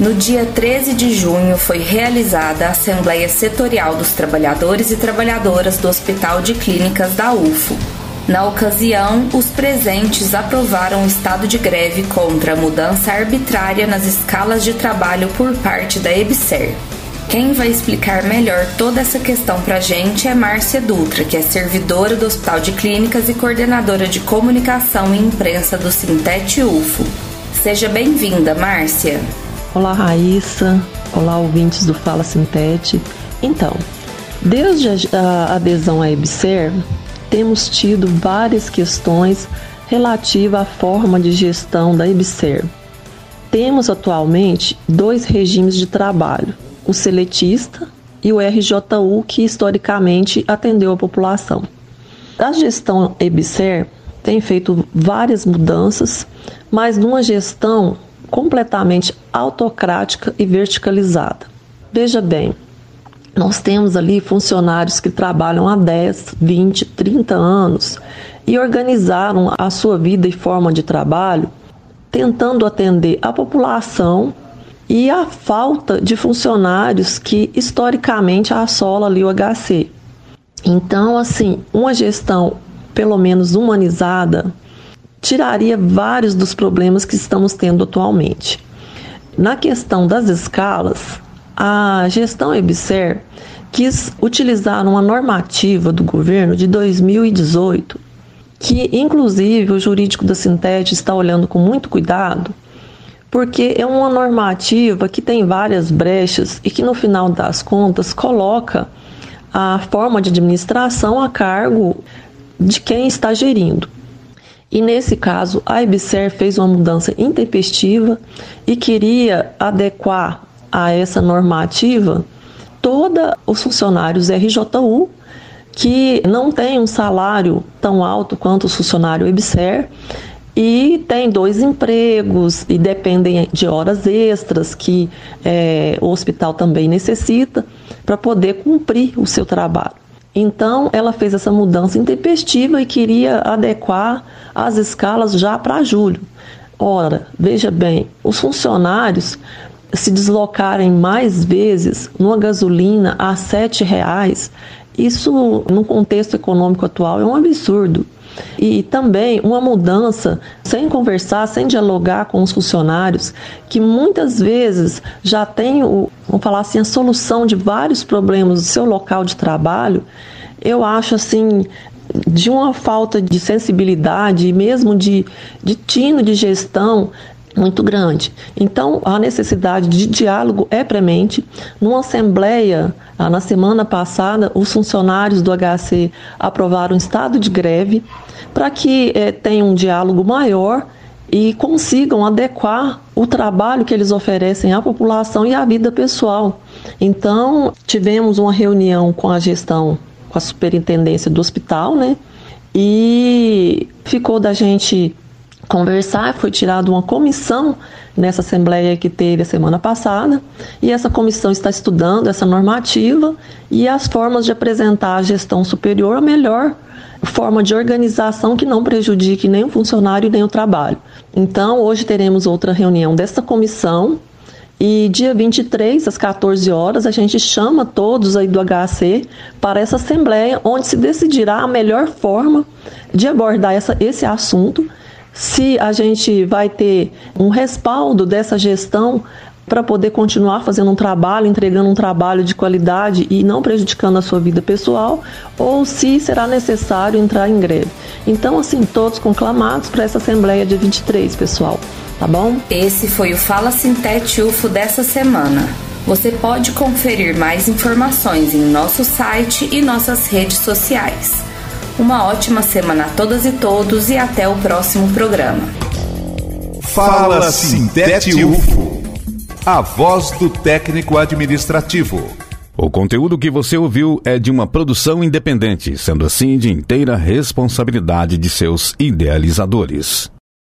No dia 13 de junho foi realizada a Assembleia Setorial dos Trabalhadores e Trabalhadoras do Hospital de Clínicas da UFO. Na ocasião, os presentes aprovaram o estado de greve contra a mudança arbitrária nas escalas de trabalho por parte da EBSER. Quem vai explicar melhor toda essa questão para a gente é Márcia Dutra, que é servidora do Hospital de Clínicas e coordenadora de comunicação e imprensa do Sintete UFO. Seja bem-vinda, Márcia. Olá, Raíssa. Olá, ouvintes do Fala Sintete. Então, desde a adesão à EBSER, temos tido várias questões relativas à forma de gestão da EBSER. Temos atualmente dois regimes de trabalho, o seletista e o RJU, que historicamente atendeu a população. A gestão EBSER tem feito várias mudanças, mas numa gestão completamente autocrática e verticalizada. Veja bem, nós temos ali funcionários que trabalham há 10, 20, 30 anos e organizaram a sua vida e forma de trabalho tentando atender a população e a falta de funcionários que historicamente assola ali o HC. Então, assim, uma gestão pelo menos humanizada tiraria vários dos problemas que estamos tendo atualmente. Na questão das escalas, a gestão EBSER quis utilizar uma normativa do governo de 2018, que inclusive o jurídico da Sintete está olhando com muito cuidado, porque é uma normativa que tem várias brechas e que no final das contas coloca a forma de administração a cargo de quem está gerindo. E nesse caso, a IBSER fez uma mudança intempestiva e queria adequar a essa normativa todos os funcionários RJU que não têm um salário tão alto quanto o funcionário IBSER e tem dois empregos e dependem de horas extras que é, o hospital também necessita para poder cumprir o seu trabalho. Então, ela fez essa mudança intempestiva e queria adequar as escalas já para julho. Ora, veja bem, os funcionários se deslocarem mais vezes numa gasolina a R$ reais, isso no contexto econômico atual é um absurdo. E também uma mudança sem conversar, sem dialogar com os funcionários, que muitas vezes já tem, o, vamos falar assim, a solução de vários problemas do seu local de trabalho, eu acho assim de uma falta de sensibilidade e mesmo de, de tino de gestão muito grande. Então, a necessidade de diálogo é premente. Numa assembleia, ah, na semana passada, os funcionários do HC aprovaram um estado de greve para que eh, tenha um diálogo maior e consigam adequar o trabalho que eles oferecem à população e à vida pessoal. Então, tivemos uma reunião com a gestão, com a superintendência do hospital, né? E ficou da gente conversar, foi tirada uma comissão nessa assembleia que teve a semana passada, e essa comissão está estudando essa normativa e as formas de apresentar a gestão superior a melhor forma de organização que não prejudique nem o funcionário nem o trabalho. Então, hoje teremos outra reunião dessa comissão e dia 23, às 14 horas, a gente chama todos aí do HC para essa assembleia, onde se decidirá a melhor forma de abordar essa, esse assunto se a gente vai ter um respaldo dessa gestão para poder continuar fazendo um trabalho, entregando um trabalho de qualidade e não prejudicando a sua vida pessoal, ou se será necessário entrar em greve. Então, assim, todos conclamados para essa Assembleia de 23, pessoal, tá bom? Esse foi o Fala Sintete UFO dessa semana. Você pode conferir mais informações em nosso site e nossas redes sociais. Uma ótima semana a todas e todos e até o próximo programa. Fala Sintete UFO, a voz do técnico administrativo. O conteúdo que você ouviu é de uma produção independente, sendo assim de inteira responsabilidade de seus idealizadores.